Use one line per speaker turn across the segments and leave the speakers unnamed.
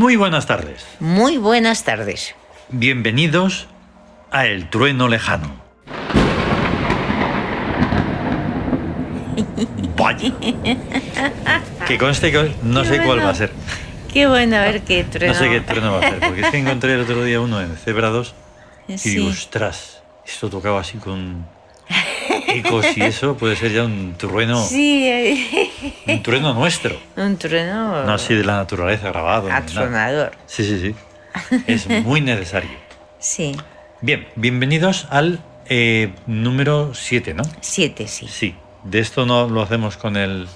Muy buenas tardes.
Muy buenas tardes.
Bienvenidos a El Trueno Lejano. Vaya. Que conste que no
Qué
sé cuál va a ser.
Qué bueno, a ver qué trueno.
No sé qué trueno va a ser. Porque es que encontré el otro día uno en Zebra 2 y
Sí.
ostras, esto tocaba así con ecos y eso puede ser ya un trueno,
Sí, eh,
un trueno nuestro.
un trueno
No así de la naturaleza grabado.
atronador.
Sí, sí, sí. Es muy necesario.
Sí,
Bien, bienvenidos al eh, número 7, ¿no?
siete, sí.
Sí, de esto no lo hacemos con el,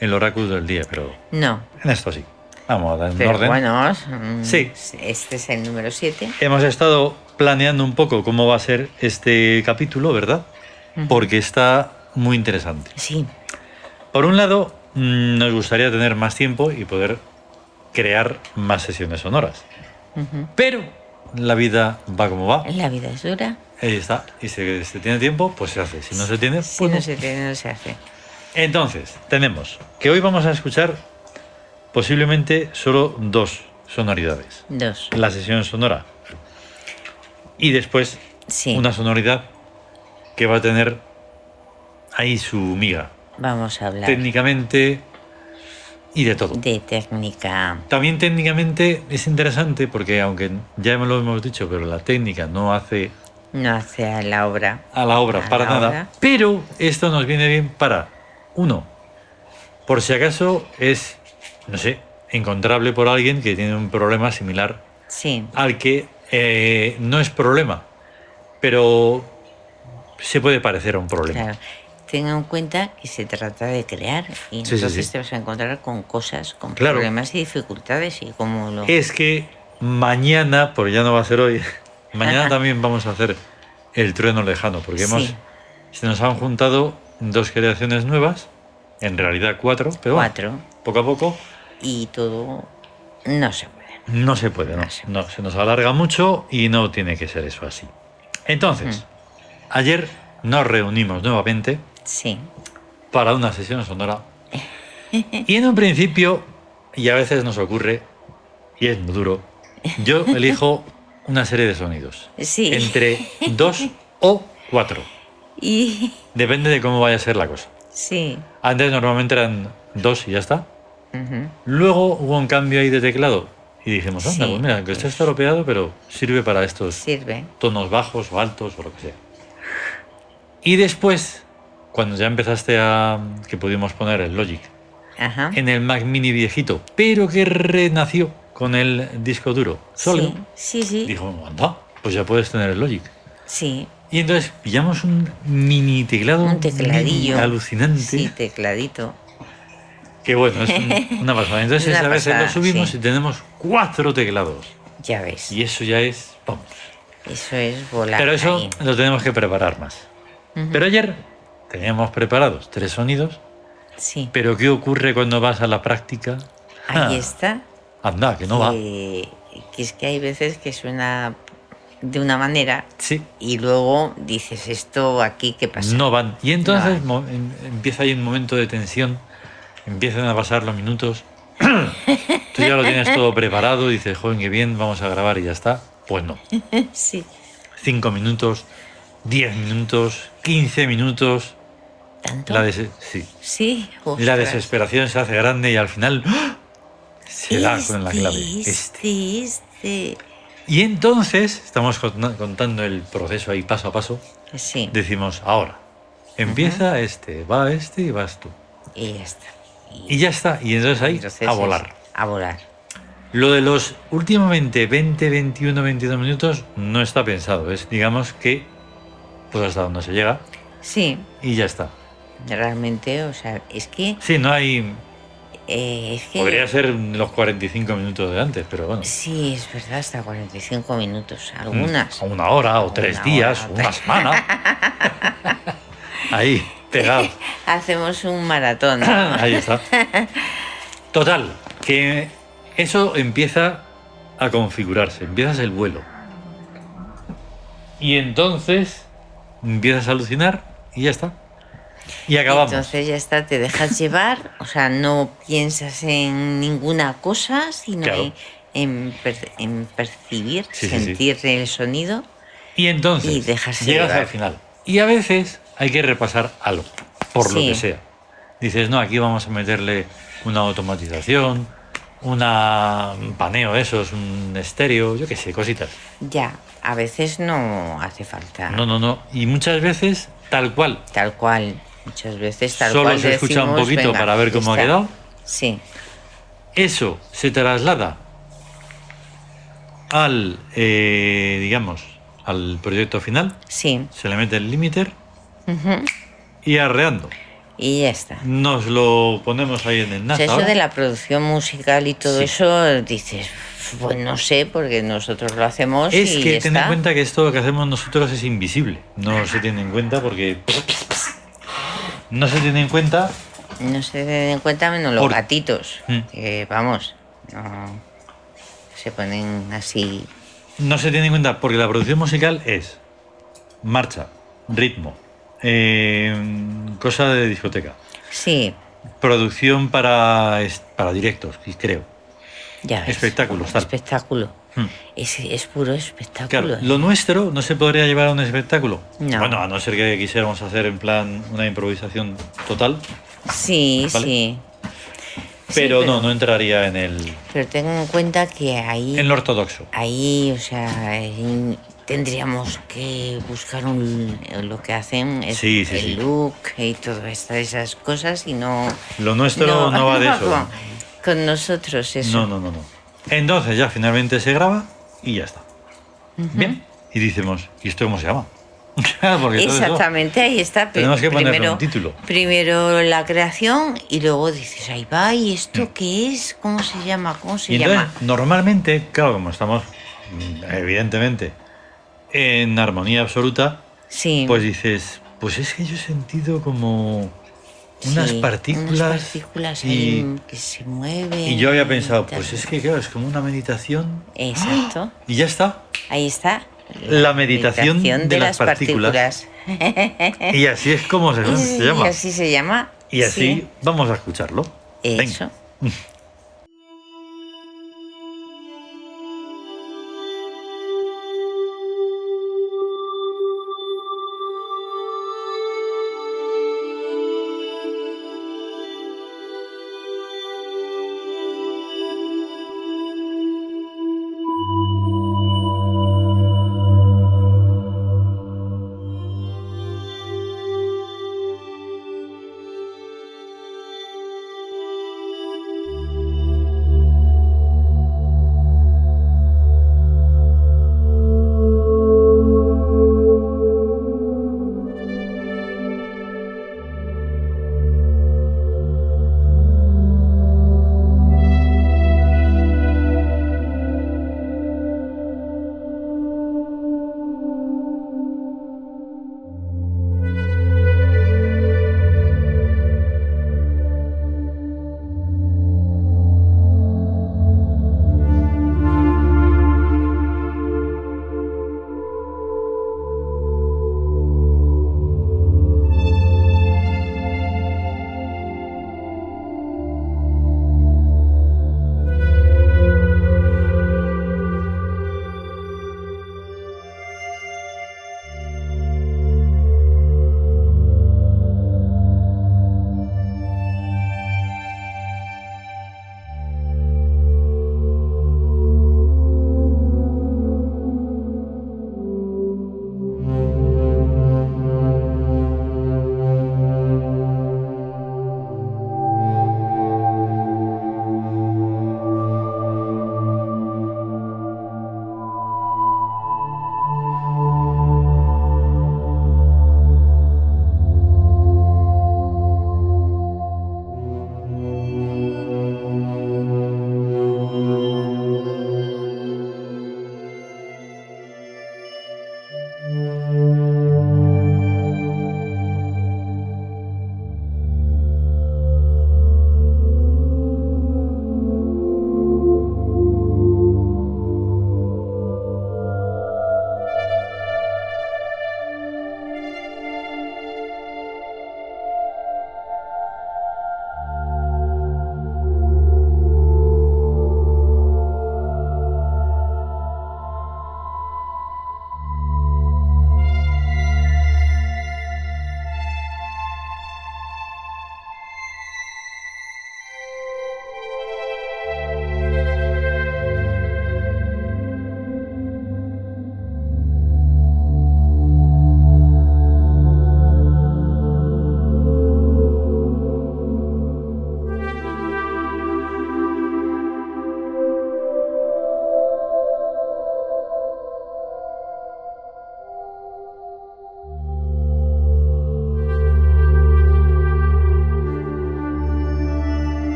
el oráculo del día, pero
No,
en esto sí. Vamos a dar un orden.
bueno, mm,
Sí.
este es el número siete.
Hemos estado planeando un poco cómo va a ser este capítulo, ¿verdad? Porque está muy interesante.
Sí,
Por un lado, mm, nos gustaría tener más tiempo y poder crear más sesiones sonoras. Pero la vida va como va.
la vida es dura.
Ahí está. Y si se tiene tiempo, pues se hace. Si no se tiene,
Si
pues
no
no.
se tiene, no se hace.
Entonces, tenemos que hoy vamos a escuchar posiblemente solo dos sonoridades.
Dos.
La sesión sonora y después
Sí,
una sonoridad que va a tener ahí su miga,
vamos a hablar
técnicamente y de todo.
de técnica.
También técnicamente es interesante porque aunque ya me lo hemos dicho, pero la técnica no hace
No hace a la obra.
a la obra
A
para
la
nada,
obra.
pero esto nos viene bien para, uno, por si acaso es, no sé, encontrable por alguien que tiene un problema similar
Sí,
al que eh, no es problema, pero se puede parecer a un problema.
claro. Tenga en cuenta que se trata de crear y
Sí, sí,
entonces
sí.
te vas a encontrar con cosas, con
Claro.
problemas y dificultades y como lo...
Es que mañana, porque ya no va a ser hoy, mañana
Ajá.
también vamos a hacer el trueno lejano, porque hemos, se nos han juntado dos creaciones nuevas, en realidad cuatro, pero bueno,
Cuatro
poco a poco
y todo no se puede.
no se puede, no,
No se
no, se nos alarga mucho y no tiene que ser eso así. Entonces, ayer nos reunimos nuevamente
Sí,
para una sesión sonora y en un principio, y a veces nos ocurre, y es muy duro, yo elijo una serie de sonidos.
sí.
entre dos o cuatro.
Y
Depende de cómo vaya a ser la cosa.
sí.
Antes normalmente eran dos y ya está. Luego hubo un cambio ahí de teclado y dijimos, anda,
Sí.
pues mira, que esto está estropeado, pero sirve para estos
Sirve.
tonos bajos o altos o lo que sea. Y después, cuando ya empezaste a que pudimos poner el Logic
Ajá.
en el Mac Mini viejito, pero que renació con el disco duro sólido,
Sí, sí, sí.
dijo, anda, pues ya puedes tener el Logic.
Sí,
Y entonces pillamos un mini teclado
un tecladillo.
alucinante.
Sí, tecladito.
Que bueno, es un- una pasada. Entonces
Una
a veces
pasada,
lo subimos
sí.
y tenemos cuatro teclados.
Ya ves.
Y eso ya es. Vamos.
Eso es volar.
Pero eso
ahí.
lo tenemos que preparar más. Pero ayer teníamos preparados tres sonidos.
Sí.
Pero ¿qué ocurre cuando vas a la práctica?
Ahí
Ah,
está.
Anda, que no va.
que, es que hay veces que suena de una manera
Sí,
y luego dices esto aquí qué pasa.
no van. Y entonces
No
em- empieza ahí un momento de tensión. Empiezan a pasar los minutos. Tú ya lo tienes todo preparado. Dices, joven, qué bien, vamos a grabar y ya está. Pues no.
sí.
5 minutos, 10 minutos, 15 minutos.
¿Tanto?
La, des- sí.
Sí.
la
ostras.
desesperación se hace grande y al final ¡ah! se da con la clave. Este.
Este.
Y entonces, estamos cont- contando el proceso ahí paso a paso,
Sí.
decimos, ahora, empieza este, va este y vas tú.
Y ya está.
Y ya está, y entonces ahí
Entonces
a volar.
A volar.
Lo de los últimamente 20, 21, 22 minutos no está pensado, es digamos que pues hasta donde se llega
Sí.
y ya está.
Realmente, o sea, es que.
Sí, no hay
eh, es que
Podría ser los 45 minutos de antes, pero bueno.
Sí, es verdad, hasta 45 minutos. Algunas.
O una hora, o tres días,
o
o una semana. Ahí, pegado.
Hacemos un maratón.
Ahí está. Total, que eso empieza a configurarse, empiezas el vuelo. Y entonces empiezas a alucinar y ya está. Y acabamos.
Entonces ya está, te dejas llevar, o sea, no piensas en ninguna cosa, sino
Claro.
en, en, per- en percibir,
Sí, sí, sí.
sentir el sonido.
Y entonces
Y
llegas
llevar.
al final. Y a veces hay que repasar algo, por lo
Sí.
que sea. Dices, no, aquí vamos a meterle una automatización, una, un paneo de esos, un estéreo, yo qué sé, cositas.
Ya, a veces no hace falta.
No, no, no. Y muchas veces tal cual.
Tal cual. Muchas veces tal
Solo
cual.
se escucha un poquito
"Venga,
para ver cómo ha
está".
quedado.
Sí,
Eso se traslada al, eh, digamos, al proyecto final.
sí.
Se le mete el limiter y arreando.
Y ya está.
Nos lo ponemos ahí en el
O
NAS
sea, eso
ahora.
de la producción musical y todo
Sí.
eso, dices, pues no sé, porque nosotros lo hacemos
Es
y
que ten en cuenta que esto que hacemos nosotros es invisible. No se tiene en cuenta porque. No se tiene en cuenta.
No se tienen en cuenta menos los
Por-
gatitos,
Mm.
que vamos, no se ponen así.
No se tiene en cuenta porque la producción musical es marcha, ritmo, eh, cosa de discoteca,
Sí,
producción para, para directos, creo.
ya.
Espectáculos, tal.
Espectáculo.
Hmm.
Es, es puro espectáculo.
Claro, lo nuestro no se podría llevar a un espectáculo.
No.
Bueno, a no ser que quisiéramos hacer en plan una improvisación total,
Sí,
¿Vale?
sí.
pero,
pero-
no, no entraría en el,
Pero ten en cuenta que ahí,
en lo ortodoxo.
ahí, o sea, tendríamos que buscar un, lo que hacen es
Sí, sí,
el
sí.
look y todas estas esas cosas y no.
Lo nuestro no, va de eso.
Con, con nosotros eso.
No, no, no, no. Entonces ya finalmente se graba y ya está. Bien. Y decimos, ¿y esto cómo se llama?
Exactamente, ahí está.
Tenemos que ponerle
primero,
un título.
Primero la creación y luego dices, ahí va, ¿y esto qué es? ¿Cómo se llama? ¿Cómo se
Mm. Entonces,
llama?
normalmente, claro, como estamos, mm, evidentemente, en armonía absoluta,
Sí.
pues dices, pues es que yo he sentido como unas
sí,
partículas.
unas partículas
y,
que se mueven.
y yo había pensado, pues es que claro, es como una meditación.
Exacto.
Y ya está.
Ahí está.
La meditación de las
partículas.
Y así es como se, se
Y
llama.
así se llama.
Y así
sí.
vamos a escucharlo. Venga.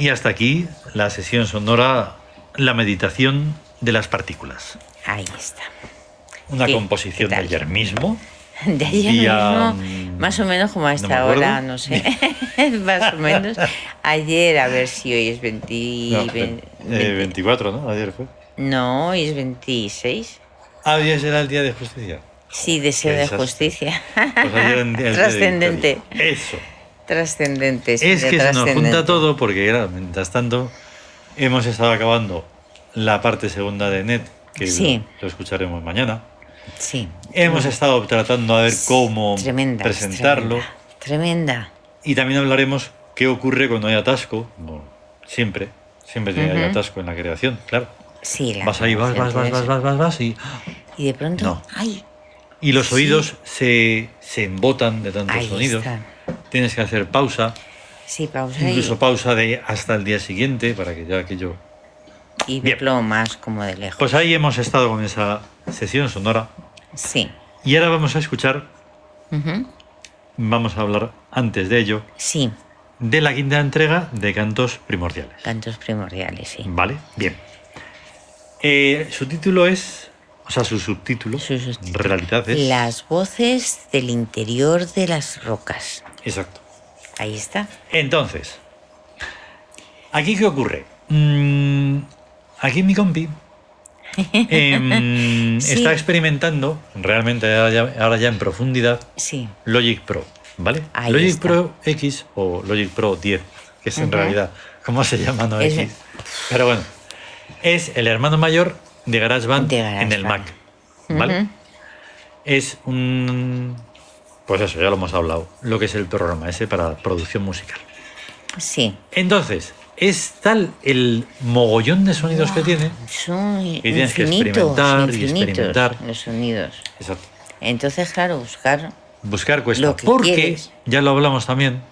Y hasta aquí la sesión sonora, la meditación de las partículas.
Ahí está.
Una
¿Qué-
composición
qué
de ayer mismo.
De ayer
Día,
mismo,
mm,
más o menos como a esta hora, no sé. más o menos. Ayer, a ver si hoy es 20,
No,
vein-
eh,
20
24, ¿no? Ayer fue.
No, hoy es 26.
Ah, hoy era el día de justicia.
Sí, deseo de justicia.
Pues ayer el día de
Trascendente.
Eso.
Trascendente. sí,
Es que se nos junta todo porque, claro, mientras tanto, hemos estado acabando la parte segunda de NET, que
Sí.
lo escucharemos mañana.
Sí.
Hemos estado tratando a ver cómo
Tremenda.
presentarlo.
Tremenda. tremenda.
Y también hablaremos qué ocurre cuando hay atasco. Bueno, siempre, siempre tiene hay
Ujú.
atasco en la creación, claro.
Sí, la
Vas ahí, vas, vas, vas, vas, vas, vas, vas y,
Y de pronto,
No.
¡ay!
y los
Sí.
oídos se, se embotan de tantos
Ahí
sonidos.
está.
Tienes que hacer pausa,
Sí, pausa y-
incluso pausa de hasta el día siguiente para que ya aquello...
y, verlo más como de lejos.
Pues ahí hemos estado con esa sesión sonora
Sí.
y ahora vamos a escuchar, vamos a hablar antes de ello,
Sí,
de la quinta entrega de Cantos Primordiales.
cantos primordiales, sí.
¿Vale? Bien. Eh, su título es, o sea, su subtítulo,
Su subtítulo.
realidad es...
Las voces del interior de las rocas.
Exacto.
Ahí está.
Entonces, ¿aquí qué ocurre? Mm, aquí mi compi em,
Sí.
está experimentando, realmente ahora ya, ahora ya en profundidad,
Sí,
Logic Pro, ¿vale?
Ahí
Logic
está.
Pro X o Logic Pro 10, que es en realidad, ¿cómo se llama? No
Es-
X. Pero bueno, es el hermano mayor de GarageBand
De
en el Mac. ¿vale? Es un... Pues eso, ya lo hemos hablado, lo que es el programa ese para producción musical.
sí.
Entonces, es tal el mogollón de sonidos que tiene.
Son
tienes que experimentar y experimentar.
los sonidos.
Exacto.
Entonces, claro, buscar...
Buscar cuesta.
Lo que
porque,
quieres.
ya lo hablamos también,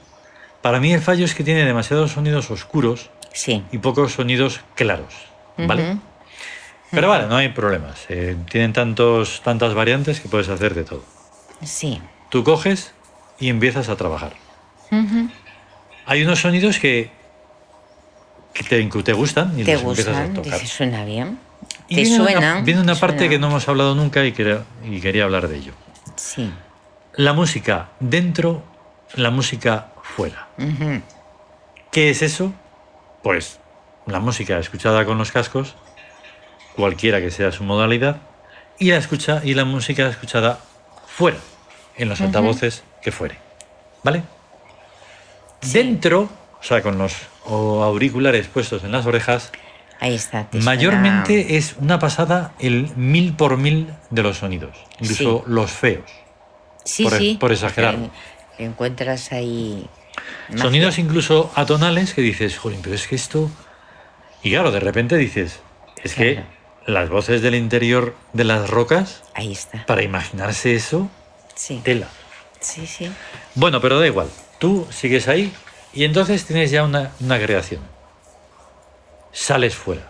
para mí el fallo es que tiene demasiados sonidos oscuros
Sí.
y pocos sonidos claros. ¿Vale?
Ujú.
Pero vale, no hay problemas. Eh, tienen tantos, tantas variantes que puedes hacer de todo.
Sí.
Tú coges y empiezas a trabajar.
Ujú.
Hay unos sonidos que, que te, que te gustan y
¿Te
los empiezas a
gustan?
tocar.
Dices, suena bien.
Y
¿Te
viene
suena?
Una, viene una
¿Te
parte que no hemos hablado nunca y quería, y quería hablar de ello.
Sí.
La música dentro, la música fuera. ¿Qué es eso? Pues la música escuchada con los cascos, cualquiera que sea su modalidad, y la escucha y la música escuchada fuera, en los altavoces que fuere. ¿Vale?
Sí.
Dentro, o sea, con los auriculares puestos en las orejas,
Ahí está. te
mayormente
suena-
es una pasada el mil por mil de los sonidos, incluso los feos.
Sí,
por-
sí.
por exagerar.
Que encuentras ahí... magia.
Sonidos incluso atonales que dices, jolín, pero es que esto. Y claro, de repente dices, es que. Las voces del interior de las rocas,
Ahí está.
para imaginarse eso,
Sí.
tela.
Sí, sí.
Bueno, pero da igual. Tú sigues ahí y entonces tienes ya una, una creación. Sales fuera.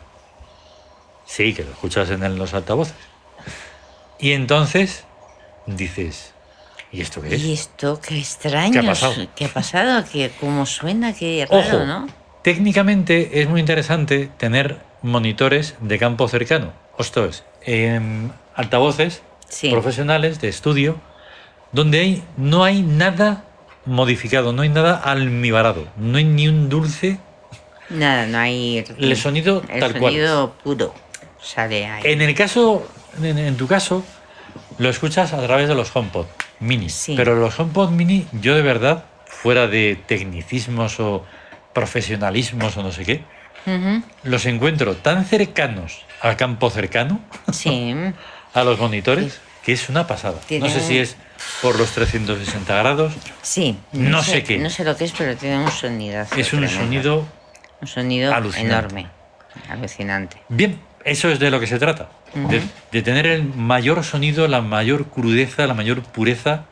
Sí, que lo escuchas en los altavoces. Y entonces dices, ¿y esto qué es?
Y esto, qué extraño.
¿Qué ha pasado?
¿Qué ha pasado? ¿Qué, ¿Cómo suena? Qué raro,
Ojo,
¿no?
técnicamente es muy interesante tener monitores de campo cercano. Esto es, em, altavoces
Sí.
profesionales de estudio, donde hay, no hay nada modificado, no hay nada almibarado, no hay ni un dulce.
Nada, no hay...
El sonido
el
tal cual.
sonido puro sale ahí.
En el caso, en, en tu caso, lo escuchas a través de los HomePod mini.
Sí.
Pero los HomePod mini, yo de verdad, fuera de tecnicismos o profesionalismos o no sé qué, Los encuentro tan cercanos al campo cercano,
Sí.
a los monitores, que es una pasada.
Tiene
No sé si es por los 360 grados,
Sí.
No sé qué.
No sé lo que es, pero tiene un sonido.
es un sonido...
Un sonido
alucinante.
enorme. Alucinante.
Bien, eso es de lo que se trata. de, tener el mayor sonido, la mayor crudeza, la mayor pureza,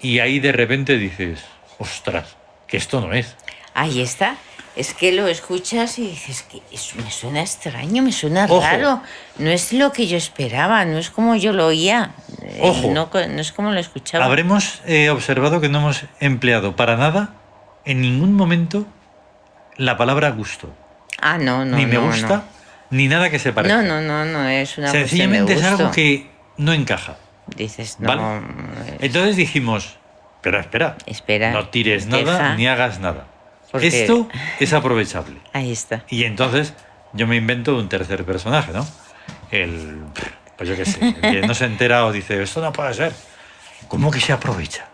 y ahí de repente dices, ostras, que esto no es.
Ahí está. Es que lo escuchas y dices que eso me suena extraño, me suena
Ojo.
raro. No es lo que yo esperaba, no es como yo lo oía. eh,
Ojo.
No, no es como lo escuchaba.
Habremos eh, observado que no hemos empleado para nada, en ningún momento, la palabra gusto.
Ah, no, no.
ni me
no,
gusta, ni nada que se
No,
parezca.
no, no, no, es una
Sencillamente es algo que no encaja.
Dices, no.
¿Vale? Entonces dijimos, pero espera,
Espera.
no tires
deja.
nada ni hagas nada.
Porque-
Esto es aprovechable.
Ahí está.
Y entonces yo me invento un tercer personaje, ¿no? El, pues yo qué sé, el que no se entera o dice, esto no puede ser. ¿Cómo que se aprovecha?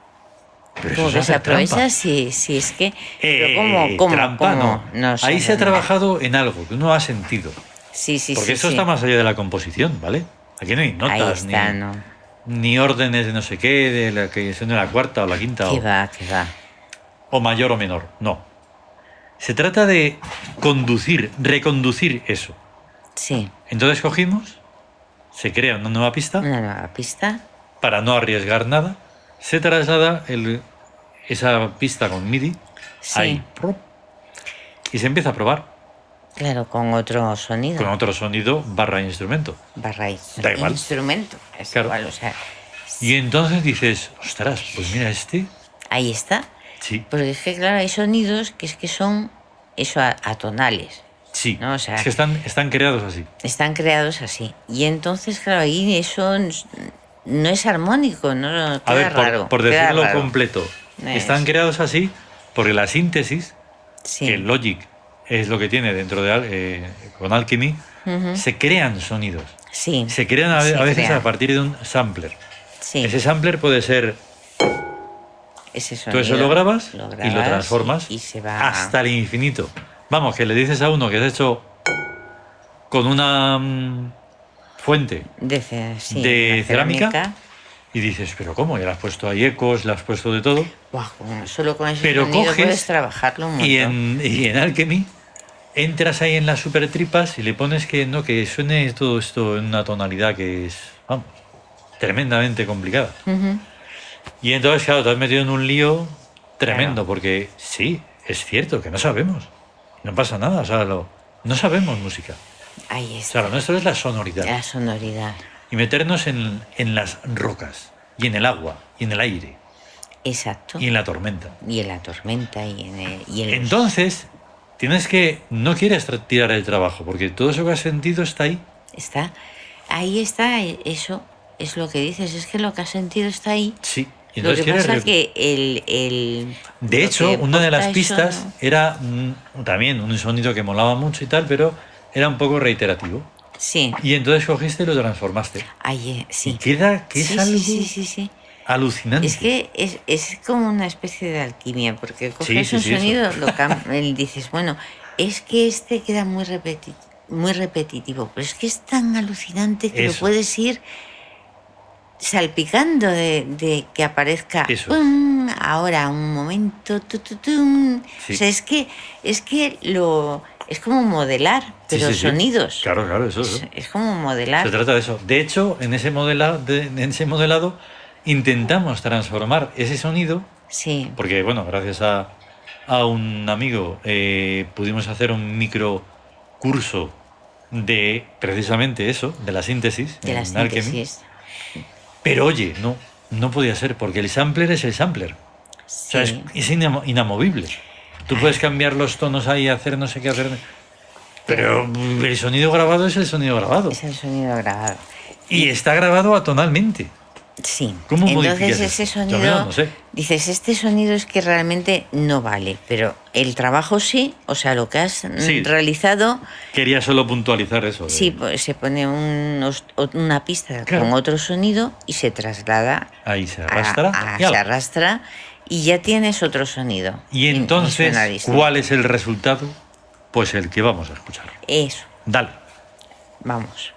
Pero eso
¿Cómo que se aprovecha? Sí, sí, es que. pero
Eh,
¿Cómo? ¿Cómo?
trampa,
cómo?
no.
sé,
Ahí se ha
no, no.
trabajado en algo que uno ha sentido.
Sí, sí,
Porque
sí.
eso
sí.
está más allá de la composición, ¿vale? Aquí no hay notas
está,
ni,
¿no?
ni órdenes de no sé qué, de la que son de la cuarta o la quinta
Que
o,
va, que va.
o mayor o menor. No. Se trata de conducir, reconducir eso.
Sí.
Entonces cogimos, se crea una nueva pista
Una nueva pista.
para no arriesgar nada, se traslada el- esa pista con MIDI
Sí.
ahí y se empieza a probar
Claro, con otro sonido.
con otro sonido barra instrumento.
Barra
Da igual.
Instrumento. Es
Claro.
igual, o sea.
Y entonces dices, ostras, pues mira este,
Ahí está.
Sí,
Porque es que, claro, hay sonidos que es que son eso atonales.
sí,
No, o sea-
es que están, están creados así.
Están creados así. Y entonces, claro, ahí eso no es armónico, no queda
A ver, por,
raro.
por
queda
decirlo
raro.
completo,
Es-
están creados así porque la síntesis,
Sí.
que Logic es lo que tiene dentro de eh, con Alchemy, se crean sonidos.
Sí.
Se crean a,
Se
a veces
crean.
a partir de un sampler.
Sí.
Ese sampler puede ser,
ese
tú eso lo grabas, y lo transformas
y, y se va
hasta el infinito. Vamos, que le dices a uno que has hecho con una mm, fuente
de, sí,
cerámica. y dices, pero ¿cómo? Ya le has puesto ahí ecos, le has puesto de todo.
Solo con ese
Pero coges
puedes trabajarlo un.
Y en, y en Alchemy entras ahí en las super tripas y le pones que no que suene todo esto en una tonalidad que es, vamos, tremendamente complicada. Y entonces, claro, te has metido en un lío tremendo,
Claro.
porque sí, es cierto que no sabemos. No pasa nada, o sea, lo- no sabemos música.
Ahí
O sea,
está.
lo nuestro es la sonoridad.
La sonoridad.
Y meternos en, en las rocas, y en el agua, y en el aire,
Exacto.
y en la tormenta.
Y en la tormenta y en el. Y los-
Entonces, tienes que, no quieres tirar el trabajo, porque todo eso que has sentido está ahí.
Está. Ahí está, eh, eso es lo que dices, es que lo que has sentido está ahí.
Sí. Y
Lo
entonces
que pasa el. el
De hecho, una de las pistas
no-
era mm, también un sonido que molaba mucho y tal, pero era un poco reiterativo.
Sí,
Y entonces cogiste y lo transformaste.
ahí, eh, sí.
Y queda que es algo
sí, sí,
alucinante.
Es que es, es como una especie de alquimia, porque coges un
sí, eso.
sonido, lo y dices, bueno, es que este queda muy, repeti- muy repetitivo, pero es que es tan alucinante que lo puedes ir salpicando de, de que aparezca ahora un momento tu, tu, tum.
Sí.
o sea es que es que lo es como modelar pero
sí, sí.
sonidos
Claro, claro, eso.
es, es como
Se
modelar
trata de eso. De hecho, en ese, modela- de- en ese modelado intentamos transformar ese sonido,
sí
porque, bueno, gracias a, a un amigo eh, pudimos hacer un micro curso de precisamente eso, de la síntesis.
de la síntesis
Pero oye, no, no podía ser, porque el sampler es el sampler. O sea, es,
Sí.
es inamo- inamovible. Tú puedes cambiar los tonos ahí, hacer no sé qué hacer. Pero el sonido grabado es el sonido grabado.
es el sonido grabado
Y está grabado atonalmente.
Sí.
¿Cómo
Entonces ese sonido,
no sé.
Dices, este sonido es que realmente no vale, pero el trabajo sí, o sea, lo que has mm,
Sí.
realizado,
Quería solo puntualizar eso. de-
sí, pues, se pone o- una pista
Claro.
con otro sonido y se traslada,
Ahí se arrastra.
a-
y
se arrastra y ya tienes otro sonido.
Y entonces. ¿cuál es el resultado? Pues el que vamos a escuchar.
Eso,
Dale.
vamos.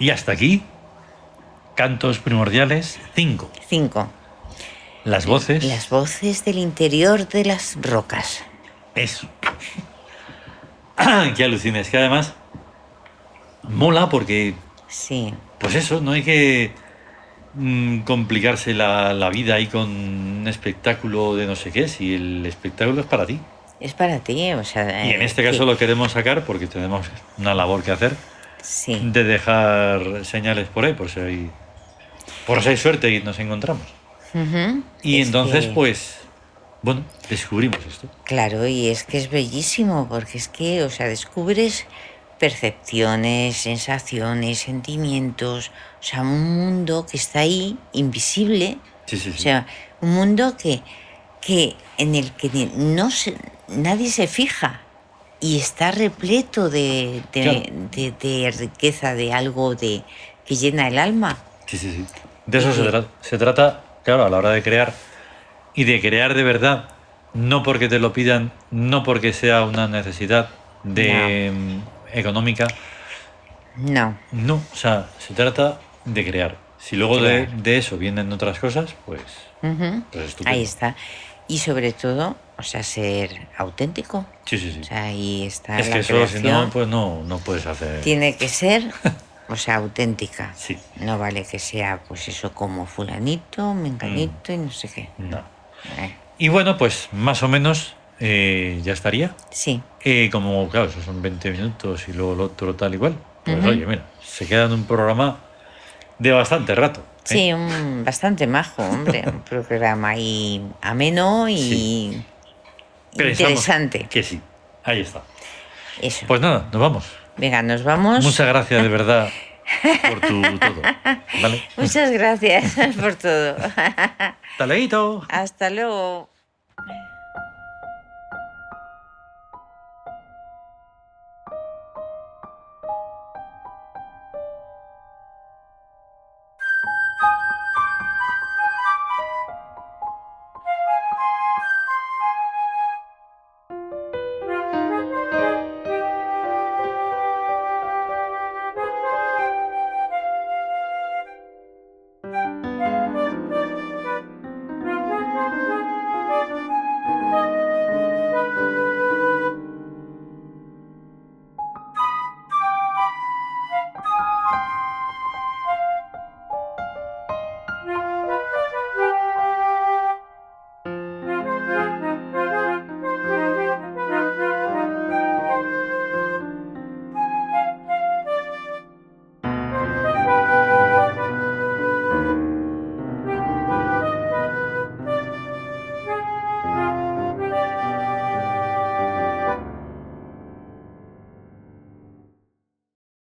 Y hasta aquí, cantos primordiales 5.
Cinco.
Las voces.
Las voces del interior de las rocas.
Eso. que alucines, que además mola porque,
Sí.
pues eso, no hay que mm, complicarse la, la vida ahí con un espectáculo de no sé qué, si el espectáculo es para ti.
Es para ti, o sea.
Y en
eh,
este caso lo queremos sacar porque tenemos una labor que hacer
Sí.
de dejar señales por ahí, por si hay, por si hay suerte y nos encontramos. Y
Es
entonces,
que-
pues, bueno, descubrimos esto.
Claro, y es que es bellísimo, porque es que, o sea, descubres percepciones, sensaciones, sentimientos, o sea, un mundo que está ahí, invisible,
Sí, sí, sí.
o sea, un mundo que, que en el que no se, nadie se fija y está repleto de, de,
Claro.
de- de riqueza, de algo de, que llena el alma.
Sí, sí, sí. De eso se, tra- se trata, claro, a la hora de crear. Y de crear de verdad, no porque te lo pidan, no porque sea una necesidad de mm, económica,
No,
no, o sea, se trata de crear. Si luego de,
Crear.
de eso vienen otras cosas, pues, pues estupendo.
ahí está. Y sobre todo, o sea, ser auténtico.
Sí, sí, sí.
O sea, ahí está
es
la
que eso, si no, pues no, no puedes hacer.
Tiene que ser, o sea, auténtica.
Sí,
No vale que sea, pues eso, como fulanito,
Mm.
menganito y no sé qué.
no.
Eh,
Y bueno, pues más o menos eh, ya estaría.
sí,
Eh, como, claro, eso son 20 minutos y luego lo otro tal igual. Pues oye, mira, se queda en un programa de bastante rato. ¿eh?
sí, un, bastante majo, hombre. Un programa ahí ameno y
Sí. Pensamos
interesante.
Que sí, ahí está.
Eso.
Pues nada, nos vamos.
Venga, nos vamos.
Muchas gracias de verdad por tu todo. ¿Vale?
Muchas gracias por todo.
Hasta luego.
Hasta luego.